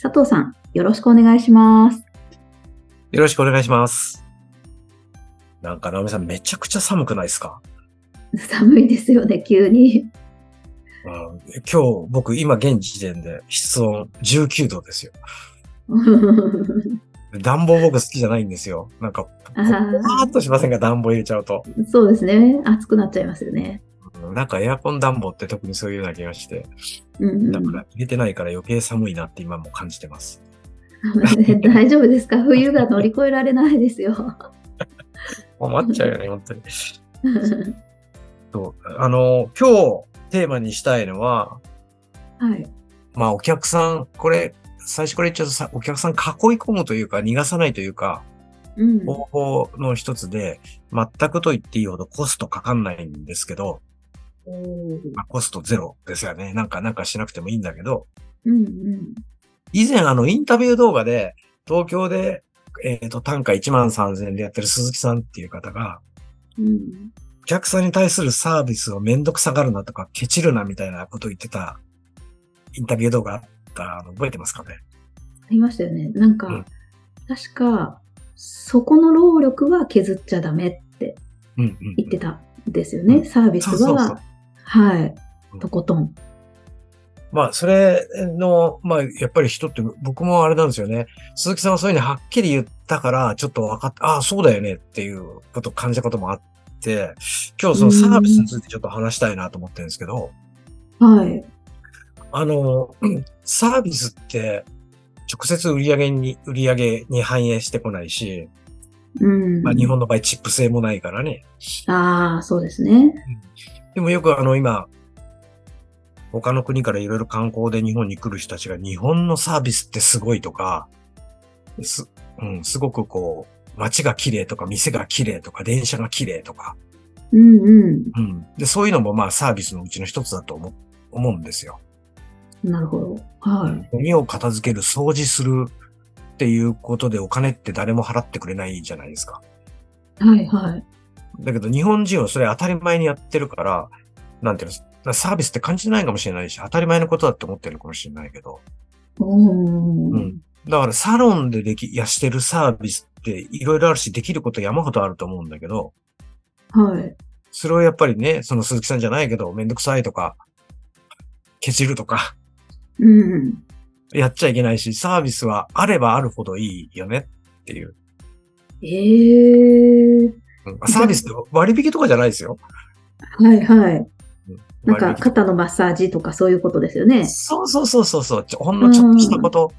佐藤さん、よろしくお願いします。よろしくお願いします。なんか、直美さん、めちゃくちゃ寒くないですか、寒いですよね、急に。うん、今日、僕、今、現時点で室温19度ですよ。暖房僕好きじゃないんですよ。なんか、あーポワーっとしませんか？暖房入れちゃうと。そうですね。暑くなっちゃいますよね。うんなんか、エアコン暖房って特にそういうような気がして、うんうんだから入れてないから余計寒いなって今も感じてます。大丈夫ですか？冬が乗り越えられないですよ。困っちゃうよね、本当に。そうあの、今日テーマにしたいのは、はい。まあお客さん、これ、最初から言っちゃうとさ、お客さん囲い込むというか、逃がさないというか、うん。方法の一つで、全くと言っていいほどコストかかんないんですけど、まあ、コストゼロですよね。なんか、なんかしなくてもいいんだけど、うんうん。以前あの、インタビュー動画で、東京で、えっ、と、単価1万3000円でやってる鈴木さんっていう方が、うん。お客さんに対するサービスをめんどくさがるなとか、ケチるなみたいなことを言ってた、インタビュー動画あったの覚えてますかね？ありましたよね。なんか、うん確か、そこの労力は削っちゃダメってうんうん。言ってたんですよね。うんサービスは、そうそうそうはいうん。とことん。まあ、それの、まあ、やっぱり人って、僕もあれなんですよね。鈴木さんはそういうのはっきり言ったから、ちょっと分かった、ああ、そうだよねっていうことを感じたこともあって、今日そのサービスについてちょっと話したいなと思ってるんですけど、はい。あの、うんサービスって、直接売り上げに、売り上げに反映してこないし、うん。まあ、日本の場合チップ制もないからね。ああ、そうですね。でもよくあの、今、他の国からいろいろ観光で日本に来る人たちが日本のサービスってすごいとか、す、うん、すごくこう、街が綺麗とか、店が綺麗とか、電車が綺麗とか、うんうん。うん。で、そういうのもまあサービスのうちの一つだと思う、思うんですよ。なるほど。はい。ゴミを片付ける、掃除するっていうことでお金って誰も払ってくれないじゃないですか。はいはい。だけど日本人はそれ当たり前にやってるから、なんていうの、サービスって感じてないかもしれないし、当たり前のことだって思ってるかもしれないけど、うん。だからサロンででき、やしてるサービスっていろいろあるし、できること山ほどあると思うんだけど、はい。それをやっぱりね、その鈴木さんじゃないけど、めんどくさいとか、ケチるとか、うん。やっちゃいけないし、サービスはあればあるほどいいよねっていう。ええうんサービスって割引とかじゃないですよ。はいはい。うんなんか肩のマッサージとかそういうことですよね。そうそうそうそうそう。ほんのちょっとしたこと、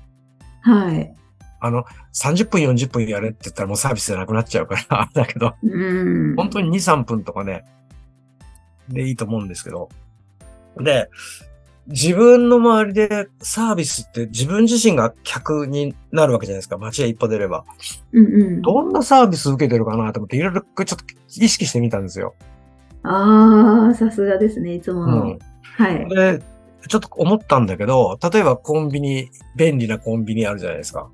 はい。あの、30分40分やれって言ったらもうサービスじゃなくなっちゃうから、だけど、うん。本当に2、3分とかね、でいいと思うんですけど。で、自分の周りでサービスって自分自身が客になるわけじゃないですか。街へ一歩出れば。うんうん。どんなサービス受けてるかなと思っていろいろちょっと意識してみたんですよ。ああ、さすがですね。いつもの。うん。はい。で、ちょっと思ったんだけど、例えばコンビニ、便利なコンビニあるじゃないですか。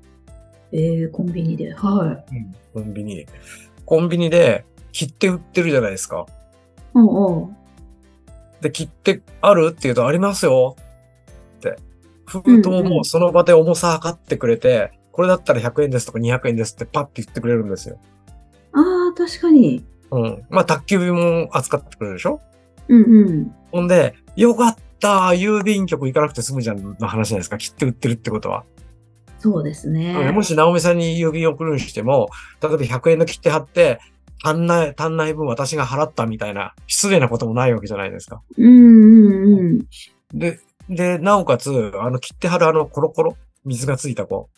えー、コンビニで。はコンビニ。コンビニで切手売ってるじゃないですか。うおう。で、切手あるって言うとありますよって。封筒もその場で重さ測ってくれて、これだったら100円ですとか200円ですってパッて言ってくれるんですよ。ああ、確かに。うん。まあ、宅急便も扱ってくれるでしょ？うんうん。ほんで、よかった郵便局行かなくて済むじゃんの話じゃないですか。切手売ってるってことは。そうですね。もし、直美さんに郵便送るにしても、例えば100円の切手貼って、足んない、足んない分私が払ったみたいな、失礼なこともないわけじゃないですか。うんうんうん。で、で、なおかつ、あの、切手貼るあの、コロコロ、水がついたこ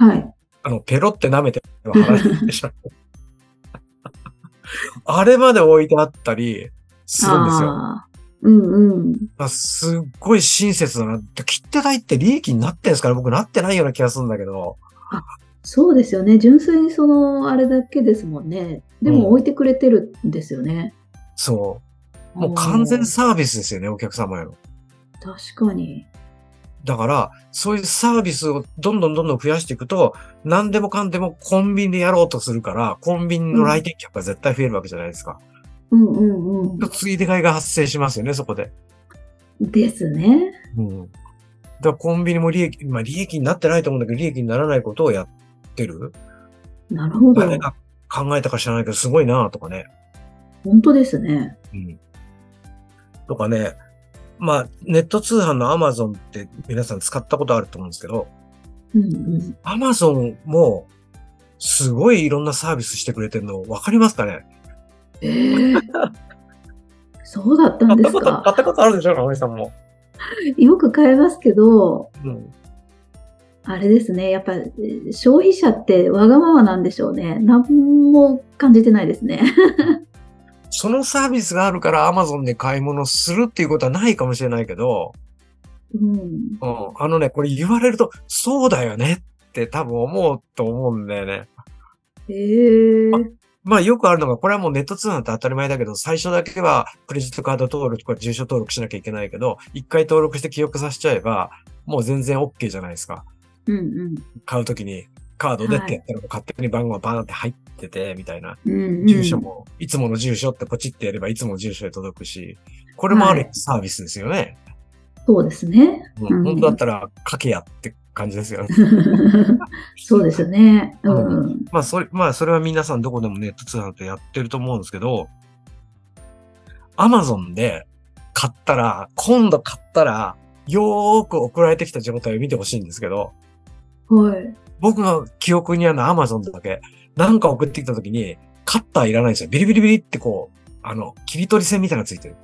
う、はい。あの、ペロって舐めては貼らないでしょ。あれまで置いてあったりするんですよ。あうんうん。あすっごい親切だな。切手代って利益になってんですかね？僕なってないような気がするんだけど。そうですよね。純粋にその、あれだけですもんね。でうんも置いてくれてるんですよね。そう。もう完全サービスですよね、お客様への。確かに。だから、そういうサービスをどんどんどんどん増やしていくと、何でもかんでもコンビニでやろうとするから、コンビニの来店客が絶対増えるわけじゃないですか。うんうんうついで買いが発生しますよね、そこで。ん。ですね。うん。だからコンビニも利益、まあ利益になってないと思うんだけど、利益にならないことをやってる？なるほど。誰が考えたか知らないけど、すごいなとかね。本当ですね。うん。とかね。まあ、ネット通販の Amazon って皆さん使ったことあると思うんですけど、うんうん。Amazon もすごいいろんなサービスしてくれてるの分かりますかね？ええそうだったんです買ったこと、買か。ったことあるでしょ直井さんも。よく買えますけど、うん。あれですね。やっぱ、えー消費者ってわがままなんでしょうね。何も感じてないですね。そのサービスがあるから Amazon で買い物するっていうことはないかもしれないけど、うん。うん。あのね、これ言われると、そうだよねって多分思うと思うんだよね。ええまあよくあるのが、これはもうネット通販って当たり前だけど、最初だけはクレジットカード登録とか住所登録しなきゃいけないけど、一回登録して記憶させちゃえば、もう全然 OK じゃないですか。うんうん。買うときにカードでってやったら勝手に番号がバーンって入ってて、みたいな。うんうん、住所も、いつもの住所ってポチってやればいつもの住所で届くし、これもあるサービスですよね。そうですね。うんうん本当だったら書けやって感じですよね。そうですよね。うん。まあ、それ、まあ、それは皆さんどこでもネット通販ってやってると思うんですけど、アマゾンで買ったら、今度買ったら、よーく送られてきた状態を見てほしいんですけど、はい。僕の記憶にあるのはアマゾンだけ、なんか送ってきた時に、カッターいらないんですよ。ビリビリビリってこう、あの、切り取り線みたいなのついてる。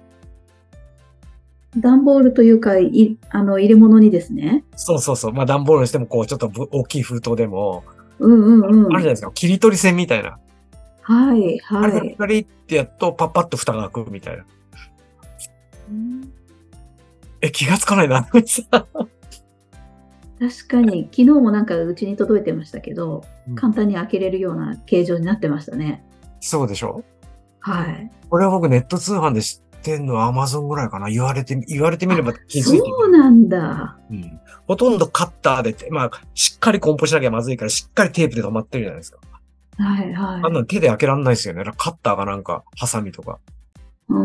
段ボールというか、いあの入れ物にですね。そうそうそう。まあ、段ボールにしても、こう、ちょっとぶ大きい封筒でも、うんうんうん。あるじゃないですか。切り取り線みたいな。はいあれはい。でパリってやっと、パッパッと蓋が開くみたいな。え、気がつかないな。確かに、昨日もなんかうちに届いてましたけど、うん簡単に開けれるような形状になってましたね。そうでしょ？はい。これは僕ネット通販で知ってんのは Amazon ぐらいかな。言われて、言われてみれば気づいてそうなんだ。うん。ほとんどカッターでて、まあ、しっかり梱包しなきゃまずいから、しっかりテープで止まってるじゃないですか。はいはい。あんなの手で開けらんないですよね。カッターがなんか、ハサミとか、う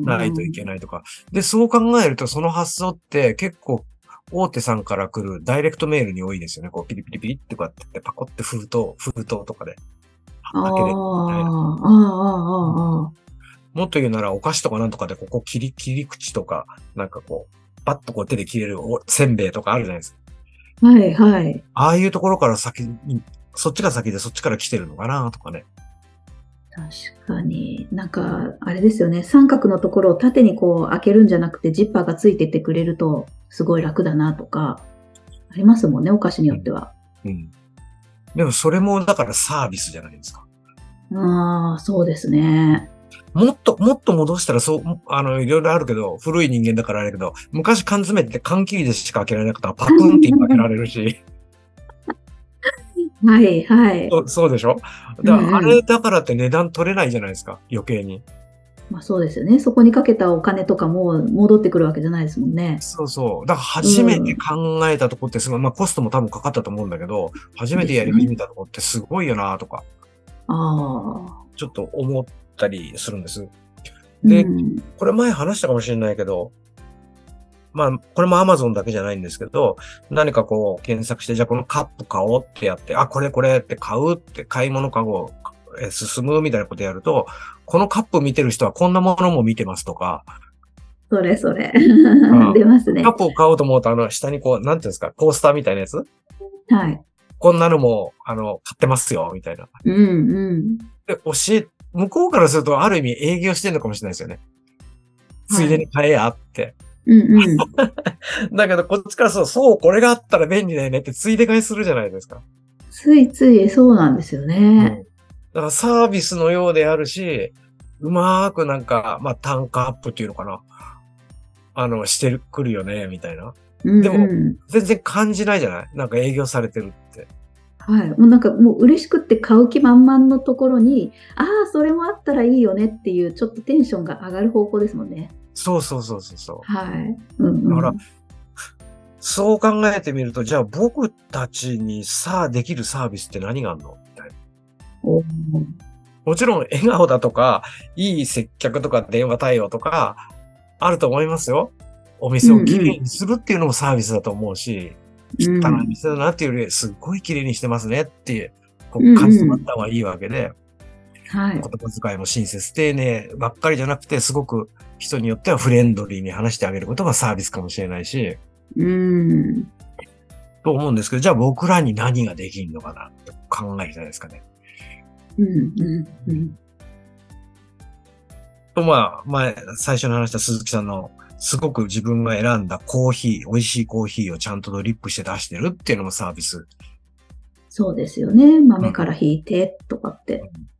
んないといけないとか。で、そう考えると、その発想って結構、大手さんから来るダイレクトメールに多いですよね。こう、ピリピリピリってこうやってパコって封筒、封筒とかでああ、あ開けれるみたいな。もっと言うなら、お菓子とかなんとかで、ここ切り、切り口とか、なんかこう、パッとこう手で切れるおせんべいとかあるじゃないですか。あ。はいはい。ああいうところから先に、そっちが先でそっちから来てるのかなとかね。確かに。なんか、あれですよね。三角のところを縦にこう開けるんじゃなくて、ジッパーがついてってくれると、すごい楽だなとか、ありますもんね、お菓子によっては。うん。でもそれもだからサービスじゃないですか。ああ、そうですね。もっと、もっと戻したらそう、あの、いろいろあるけど、古い人間だからあれだけど、昔缶詰って缶切りでしか開けられなかったらパクンって今開けられるし、はいはい。そうそうでしょ？だうんうんからあれだからって値段取れないじゃないですか、余計に。まあそうですよね。そこにかけたお金とかも戻ってくるわけじゃないですもんね。そうそう。だから初めて考えたとこってすごい、まあコストも多分かかったと思うんだけど、初めてやり始めたとこってすごいよなとか、ああ。ちょっと思ったりするんです。でうんこれ前話したかもしれないけど、まあ、これも Amazon だけじゃないんですけど、何かこう検索して、じゃあこのカップ買おうってやって、あ、これこれって買うって買い物かごえ進むみたいなことやると、このカップ見てる人はこんなものも見てますとか、それそれ。ん 出ますねカ。ップを買おうと思うと、あの、下にこう、なんていうんですか、コースターみたいなやつ？はい。こんなのも、あの、買ってますよ、みたいな。うんうん。で、教え、向こうからすると、ある意味営業してるのかもしれないですよね。ついでに買えやって。うんうん。だけど、こっちからそう、そう、これがあったら便利だよねって、ついで買いするじゃないですか。ついついそうなんですよね。だからサービスのようであるし、うまーくなんか、まあ単価アップっていうのかな。あの、してる、くるよね、みたいな。うんでもうん全然感じないじゃない？なんか営業されてるって。はい。もうなんかもう嬉しくって買う気満々のところに、ああ、それもあったらいいよねっていう、ちょっとテンションが上がる方向ですもんね。そうそうそうそうそう。はい。うん、うん。だからそう考えてみると、じゃあ僕たちにさあできるサービスって何があるの？みたいな。もちろん笑顔だとか、いい接客とか電話対応とか、あると思いますよ。お店をきれいにするっていうのもサービスだと思うし、うん汚い店だなっていうより、すっごい綺麗にしてますねっていう、こう感じてもらった方がいいわけで、はい。言葉遣いも親切丁寧ばっかりじゃなくて、すごく人によってはフレンドリーに話してあげることがサービスかもしれないし、うん。と思うんですけど、じゃあ僕らに何ができるのかなって考えるじゃないですかね。うん。うん。うん。と、まあ、前、最初に話した鈴木さんの、すごく自分が選んだコーヒー、美味しいコーヒーをちゃんとドリップして出してるっていうのもサービス。そうですよね。豆から引いてとかって。うん。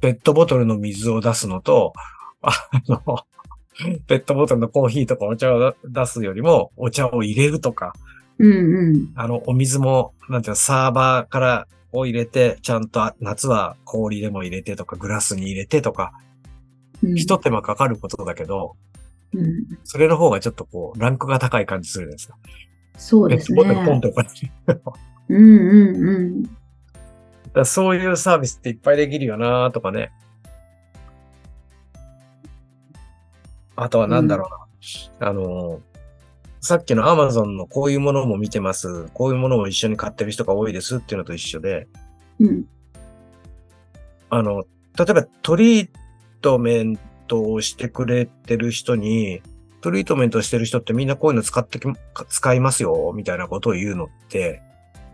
ペットボトルの水を出すのと、あの、ペットボトルのコーヒーとかお茶を出すよりも、お茶を入れるとか、うんうん。あの、お水も、なんていうの、サーバーからを入れて、ちゃんとあ夏は氷でも入れてとか、グラスに入れてとか、うん一手間かかることだけど、うん。それの方がちょっとこう、ランクが高い感じするじゃないですか。そうですね。ペットボトルポンとか。だかうんうんうん。らそういうサービスっていっぱいできるよなとかね。あとはなんだろうな。あの、さっきの Amazon のこういうものも見てます。こういうものを一緒に買ってる人が多いですっていうのと一緒で、うん。あの、例えばトリートメントをしてくれてる人に、トリートメントしてる人ってみんなこういうの使ってき、使いますよ、みたいなことを言うのって、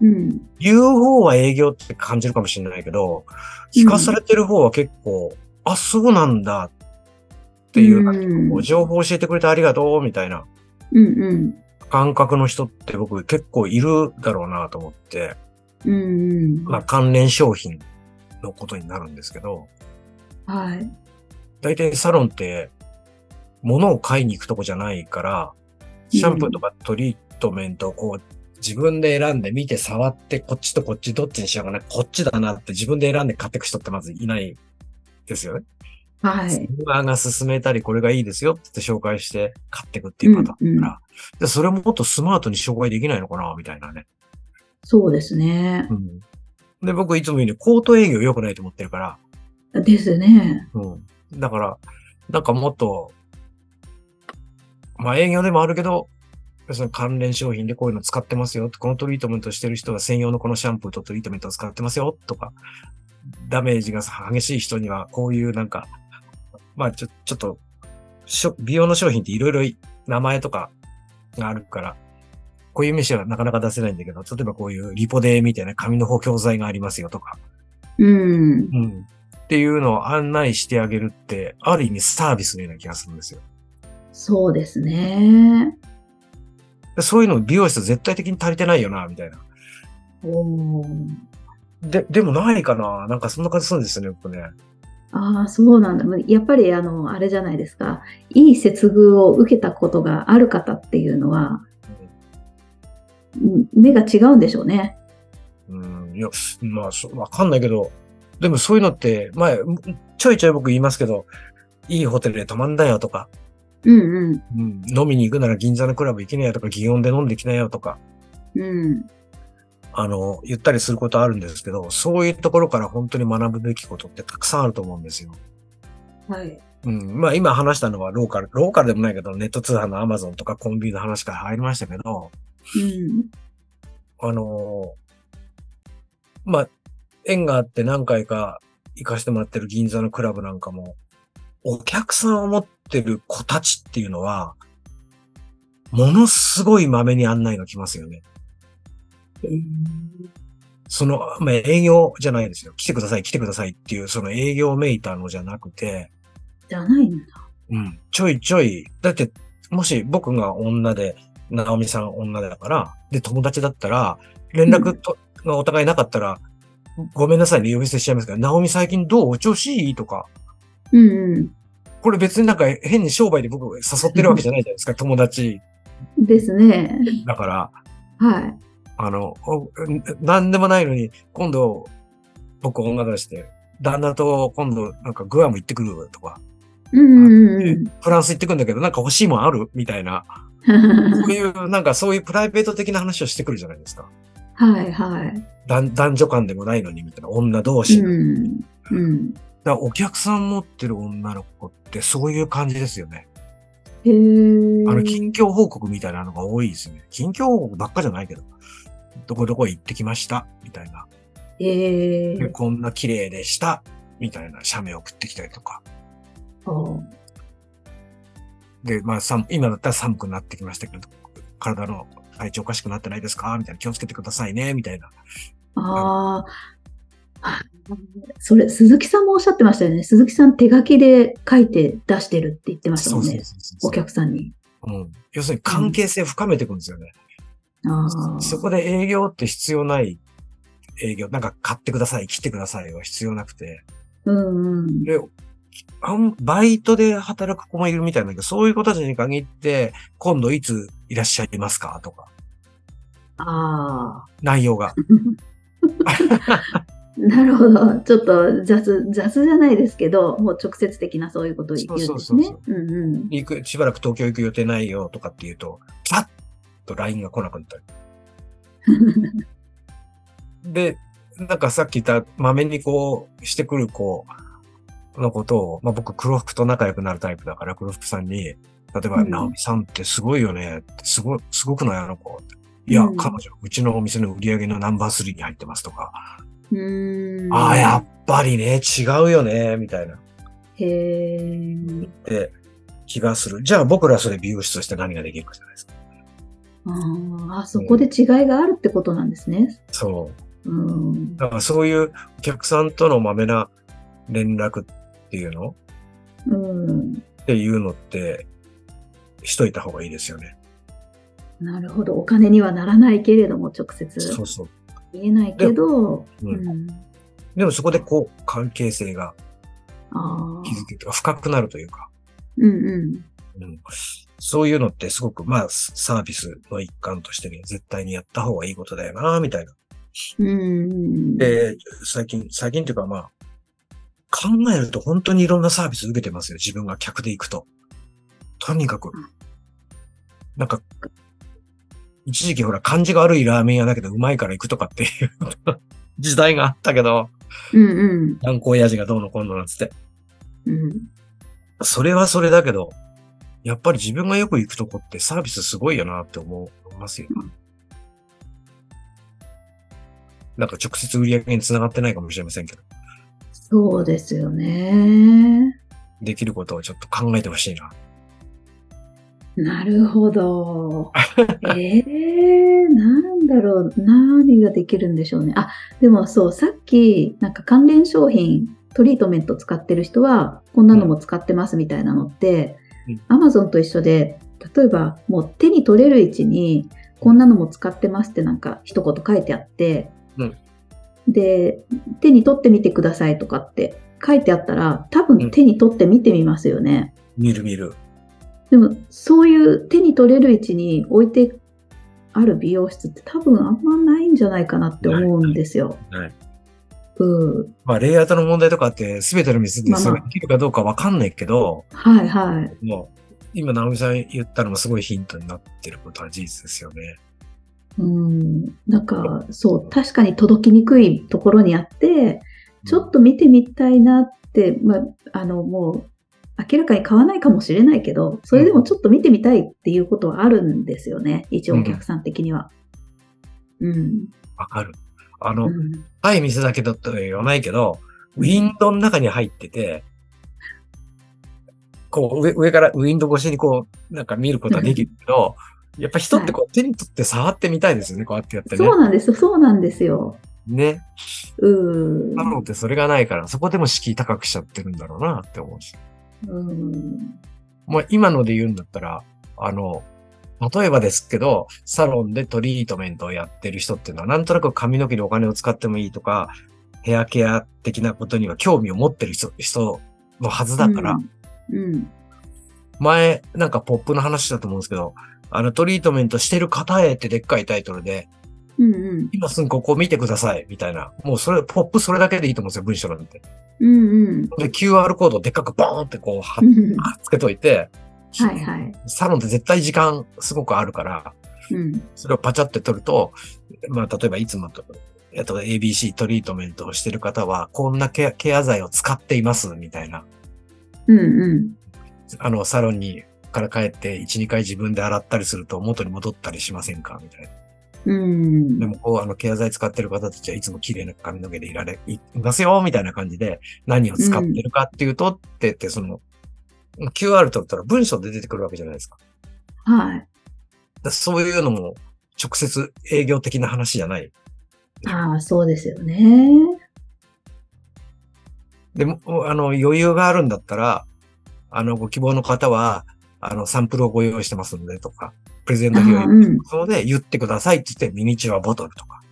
うん。言う方は営業って感じるかもしれないけど、聞かされてる方は結構、あ、そうなんだっていう、こう情報教えてくれてありがとう、みたいな。感覚の人って僕結構いるだろうなと思って、うんうん。まあ関連商品のことになるんですけど、はい。大体サロンって物を買いに行くとこじゃないから、シャンプーとかトリートメントをこう自分で選んで見て触ってこっちとこっちどっちにしようかな、こっちだなって自分で選んで買っていく人ってまずいないですよね。はい。側が勧めたりこれがいいですよって紹介して買っていくっていうパターンだから、でそれももっとスマートに紹介できないのかなみたいなね。そうですね。うん。で、僕いつも言うようにコート営業良くないと思ってるから、ですね。うん。だから、なんかもっと、まあ営業でもあるけど、要するに関連商品でこういうの使ってますよ。このトリートメントしてる人は専用のこのシャンプーとトリートメントを使ってますよ。とか、ダメージが激しい人にはこういうなんか、まあちょ、ちょっと、美容の商品っていろいろ名前とかがあるから、こういう飯はなかなか出せないんだけど、例えばこういうリポデーみたいな紙の補強剤がありますよとか、うん。うん。っていうのを案内してあげるって、ある意味サービスのような気がするんですよ。そうですね。でそういうの美容室絶対的に足りてないよな、みたいな。で、でもないかななんかそんな感じするんですよね、僕ね。ああ、そうなんだ。やっぱり、あの、あれじゃないですか。いい接遇を受けたことがある方っていうのは、うん目が違うんでしょうね。うん、いや、まあ、そわかんないけど、でもそういうのって、前、ちょいちょい僕言いますけど、いいホテルで泊まんだよとか、うんうん。うん、飲みに行くなら銀座のクラブ行きなよとか、祇園で飲んできなよとか、うん。あの、言ったりすることあるんですけど、そういうところから本当に学ぶべきことってたくさんあると思うんですよ。はい。うん。まあ今話したのはローカル、ローカルでもないけど、ネット通販のアマゾンとかコンビニの話から入りましたけど、うん。あのーまあ、縁があって何回か行かしてもらってる銀座のクラブなんかも、お客さんを持ってる子たちっていうのは、ものすごい豆に案内が来ますよね。えーその、まあ、営業じゃないですよ。来てください、来てくださいっていう、その営業めいたのじゃなくて、じゃないんだ。うん。ちょいちょい、だって、もし僕が女で、直美さん女だから、で、友達だったら、連絡と、がお互いなかったら、ごめんなさいね、呼び捨てしちゃいますけど、直美最近どう？お調子いい？とか、うんうん。これ別になんか変に商売で僕誘ってるわけじゃないじゃないですか、友達ですね。だから。はい。あの、おなんでもないのに、今度、僕女出して、旦那と今度なんかグアム行ってくるとか、うんうんうんフランス行ってくるんだけど、なんか欲しいもんある？みたいな、うん。そういう、なんかそういうプライベート的な話をしてくるじゃないですか。はいはい。男男女間でもないのに、みたいな、女同士うん。うん。らお客さん持ってる女の子ってそういう感じですよね。へえ。あの、近況報告みたいなのが多いですね。近況報告ばっかじゃないけど、どこどこ行ってきました、みたいな。へえで。こんな綺麗でした、みたいな写メ送ってきたりとか。おで、まあ、寒今だったら寒くなってきましたけど、体の体調おかしくなってないですか？みたいな気をつけてくださいね、みたいな。ああ。それ、鈴木さんもおっしゃってましたよね。鈴木さん手書きで書いて出してるって言ってましたもんね。お客さんに。うん。要するに関係性深めていくんですよね。ああ。そこで営業って必要ない営業、なんか買ってください、来てくださいは必要なくて。うんうん。で、あんバイトで働く子もいるみたいなんだけど、そういう子たちに限って、今度いついらっしゃいますか？とか、ああ。内容が。なるほど。ちょっと雑、雑じゃないですけど、もう直接的なそういうことを言うんですね。行く、しばらく東京行く予定ないよとかって言うと、パッと LINE が来なくなったり。で、なんかさっき言った、まめにこう、してくる子のことを、まあ僕、黒服と仲良くなるタイプだから、黒服さんに、例えば、うん直美さんってすごいよねすご、すごくない？あの子。いや、うん彼女、うちのお店の売り上げのナンバー3に入ってますとか。ああ、やっぱりね、違うよね、みたいな。へえ。って気がする。じゃあ僕らそれ美容師として何ができるかじゃないですか。ああ、そこで違いがあるってことなんですね。そう。うん。だからそういうお客さんとのまめな連絡っていうの？うん。っていうのって、しといた方がいいですよね。なるほど。お金にはならないけれども、直接そうそう。言えないけど、ううんん。でもそこでこう、関係性がああ。築けて、深くなるというか、うんうん。うん、そういうのってすごく、まあ、サービスの一環としてね、絶対にやった方がいいことだよな、みたいな。うん。で、最近、最近っていうかまあ、考えると本当にいろんなサービス受けてますよ。自分が客で行くと。とにかくうん。なんか、一時期ほら、感じが悪いラーメン屋だけどうまいから行くとかっていう時代があったけど、うんうん。観光親父がどうのこうのなんつって。うん。それはそれだけど、やっぱり自分がよく行くとこってサービスすごいよなって思いますよ。なんか直接売り上げにつながってないかもしれませんけど、そうですよね。できることをちょっと考えてほしいな。なるほど。ええなんだろう。何ができるんでしょうね。あ、でもそう、さっき、なんか関連商品、トリートメント使ってる人は、こんなのも使ってますみたいなのってうん、アマゾンと一緒で、例えばもう手に取れる位置に、こんなのも使ってますってなんか一言書いてあって、うんで、手に取ってみてくださいとかって書いてあったら、多うん分手に取って見てみますよね。見る見る。でも、そういう手に取れる位置に置いてある美容室って多分あんまないんじゃないかなって思うんですよ。はい。うん。まあ、レイアウトの問題とかって全ての店でまあまあそれできるかどうかわかんないけど、はいはい。もう、今、直美さん言ったのもすごいヒントになってることは事実ですよね。うん。なんか、そう、確かに届きにくいところにあって、ちょっと見てみたいなって、まあ、あの、もう、明らかに買わないかもしれないけど、それでもちょっと見てみたいっていうことはあるんですよね。一応お客さん的には。うん。わかる。あの、うん。はい店だけだとは言わないけど、ウィンドウの中に入ってて、こう上、上からウィンドウ越しにこう、なんか見ることはできるけど、やっぱ人ってこう手に取って触ってみたいですよね、こうやってやってねそう。なんですよ。そうなんですよ。ね。うん。なのでそれがないから、そこでも敷居高くしちゃってるんだろうなって思うし。うん。まあ今ので言うんだったら、あの、例えばですけど、サロンでトリートメントをやってる人っていうのは、なんとなく髪の毛にお金を使ってもいいとか、ヘアケア的なことには興味を持ってる人人のはずだから、うんうん。前、なんかポップの話だと思うんですけど、あのトリートメントしてる方へってでっかいタイトルで、うんうん。今すぐここ見てください、みたいな。もうそれ、ポップそれだけでいいと思うんですよ、文章なんて。うんうん。で、QR コードをでっかくボーンってこう、貼っうんつけといて、はいはい。サロンって絶対時間すごくあるから、うん。それをパチャって取ると、まあ、例えばいつもと、えっと、ABC トリートメントをしてる方は、こんなケアケア剤を使っています、みたいな。うんうん。あの、サロンに、から帰って、1、2回自分で洗ったりすると元に戻ったりしませんかみたいな。うん。でも、こう、あの、ケア剤使ってる方たちはいつも綺麗な髪の毛でいられ、いいますよ、みたいな感じで、何を使ってるかっていうと、って言って、その、QR 取ったら文章で出てくるわけじゃないですか。はい。だそういうのも、直接営業的な話じゃない。ああ、そうですよね。でも、あの、余裕があるんだったら、あの、ご希望の方は、あの、サンプルをご用意してますのでとか、プレゼント費をあーうんそので言ってくださいって言って、ミニチュアボトルとか。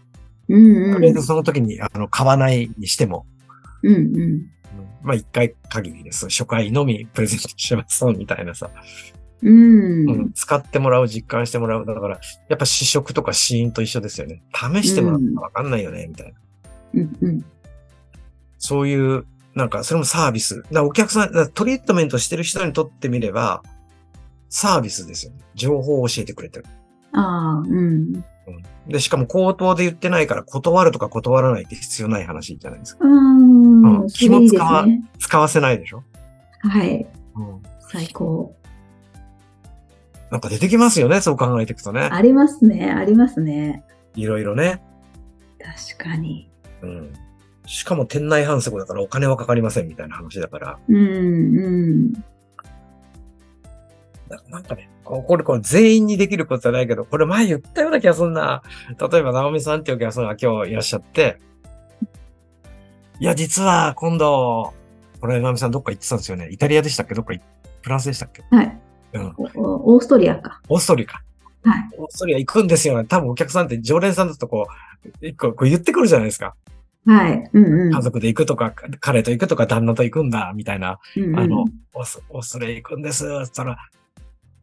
うんうん。とりあえずその時に、あの、買わないにしても、うんうん。まあ、一回限りです。初回のみプレゼントします、みたいなさ、うん。うん使ってもらう、実感してもらう。だから、やっぱ試食とか試飲と一緒ですよね。試してもらったらわかんないよね、みたいな。うんうん。そういう、なんか、それもサービス。だお客さん、トリートメントしてる人にとってみれば、サービスですよね。情報を教えてくれてる。ああ、うん。で、しかも口頭で言ってないから、断るとか断らないって必要ない話じゃないですか。ううんん。それいいです気も使わね。使わせないでしょ？はい。うん。最高。なんか出てきますよね、そう考えていくとね。ありますね。ありますね。いろいろね。確かに。うん。しかも店内販促だからお金はかかりませんみたいな話だから。うんうん。なんかね、これ、これ全員にできることじゃないけど、これ前言ったような気がすんな。例えば、直美さんっていうお客さんが今日いらっしゃって、いや、実は今度、これ、直美さんどっか行ってたんですよね。イタリアでしたっけ？どっか行フランスでしたっけ？はい。うん。オーストリアか。オーストリアか。はい。オーストリア行くんですよね。多分お客さんって常連さんだとこう、一個こう言ってくるじゃないですか。はい。うんうん。家族で行くとか、彼と行くとか、旦那と行くんだ、みたいな。うんうんあの、オースオーストラリア行くんです、つったら、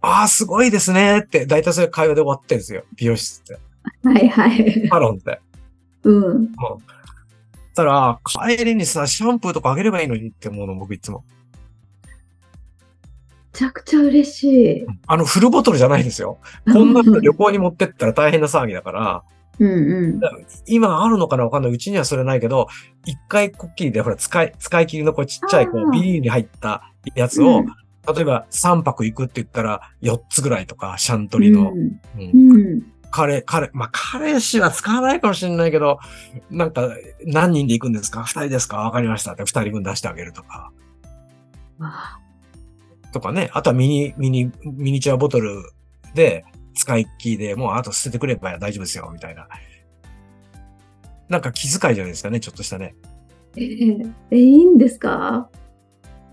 ああ、すごいですねって、大体それ会話で終わってるんですよ。美容室って。はいはい。サロンって。うん。そしたら、帰りにさ、シャンプーとかあげればいいのにって思うの、僕いつも。めちゃくちゃ嬉しい。あの、フルボトルじゃないんですよ。こんなの旅行に持ってったら大変な騒ぎだから、うんうん。今あるのかなわかんない。うちにはそれないけど、一回こっきりで、ほら、使い、使い切りのこうちっちゃい、こう、ビニールに入ったやつを、うん例えば3泊行くって言ったら、4つぐらいとか、シャントリの、うんうんうん。彼、彼、まあ、彼氏は使わないかもしれないけど、なんか、何人で行くんですか？二人ですか？わかりましたって二人分出してあげるとか、とかね。あとはミニ、ミニ、ミニチュアボトルで、使いっきりでもうあと捨ててくれば大丈夫ですよ、みたいな。なんか気遣いじゃないですかね、ちょっとしたね。えーえ、いいんですか？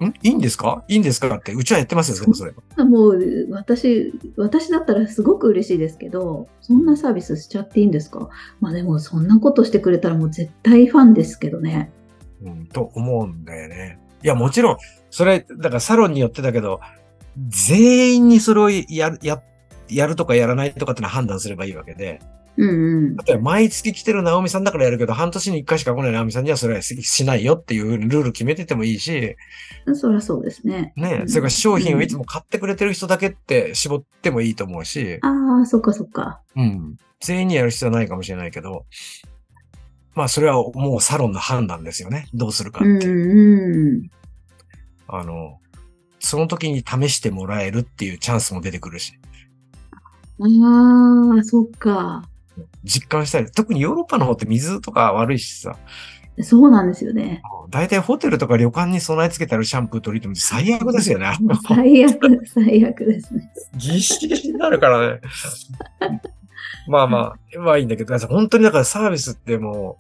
ん？いいんですか？いいんですか？って、うちはやってますよ、それ。もう、私、私だったらすごく嬉しいですけど、そんなサービスしちゃっていいんですか？まあでも、そんなことしてくれたらもう絶対ファンですけどね。うん、と思うんだよね。いや、もちろん、それ、だからサロンによってだけど、全員にそれをやる、や、やるとかやらないとかってのは判断すればいいわけで、うんうん。例えば毎月来てる直美さんだからやるけど、半年に一回しか来ない直美さんにはそれはししないよっていうルール決めててもいいし、そりゃそうですね。ね、うんそれから商品をいつも買ってくれてる人だけって絞ってもいいと思うし、ああ、そっかそっか。うん。全員にやる必要はないかもしれないけど、まあそれはもうサロンの判断ですよね。どうするかって。うんうん。あの、その時に試してもらえるっていうチャンスも出てくるし、ああ、そっか。実感したい。特にヨーロッパの方って水とか悪いしさ、そうなんですよね。大体ホテルとか旅館に備え付けてあるシャンプートリートメント最悪ですよね。最悪、最悪ですね。ぎっしぎしになるからね。まあまあ、まあいいんだけど、本当にだからサービスっても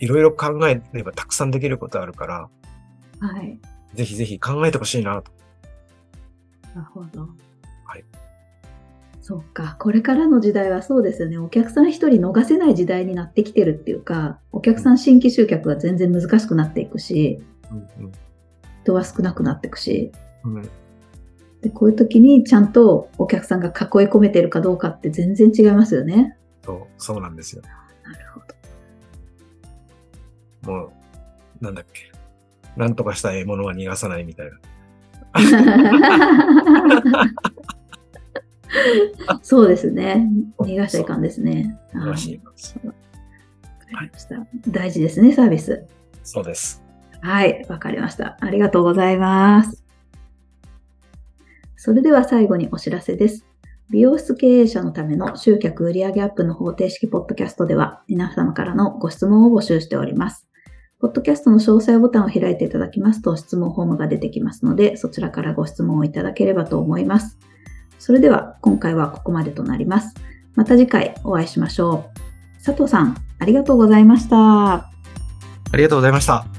う、いろいろ考えればたくさんできることあるから、はい。ぜひぜひ考えてほしいなと。なるほど。はい。そうか。これからの時代はそうですよね。お客さん一人逃せない時代になってきてるっていうか、お客さん新規集客が全然難しくなっていくし、うんうん人は少なくなっていくし、うん。でこういう時にちゃんとお客さんが囲い込めてるかどうかって全然違いますよね。そう、そうなんですよ。なるほど。もう、なんだっけ。なんとかした獲物は逃がさないみたいな。そうですね。逃がしちゃいかんですね。らしいです。わかりました。大事ですね、サービス。そうです。はい、わかりました。ありがとうございます。それでは最後にお知らせです。美容室経営者のための集客売上アップの方程式ポッドキャストでは皆様からのご質問を募集しております。ポッドキャストの詳細ボタンを開いていただきますと質問フォームが出てきますのでそちらからご質問をいただければと思います。それでは今回はここまでとなります。また次回お会いしましょう。佐藤さん、ありがとうございました。ありがとうございました。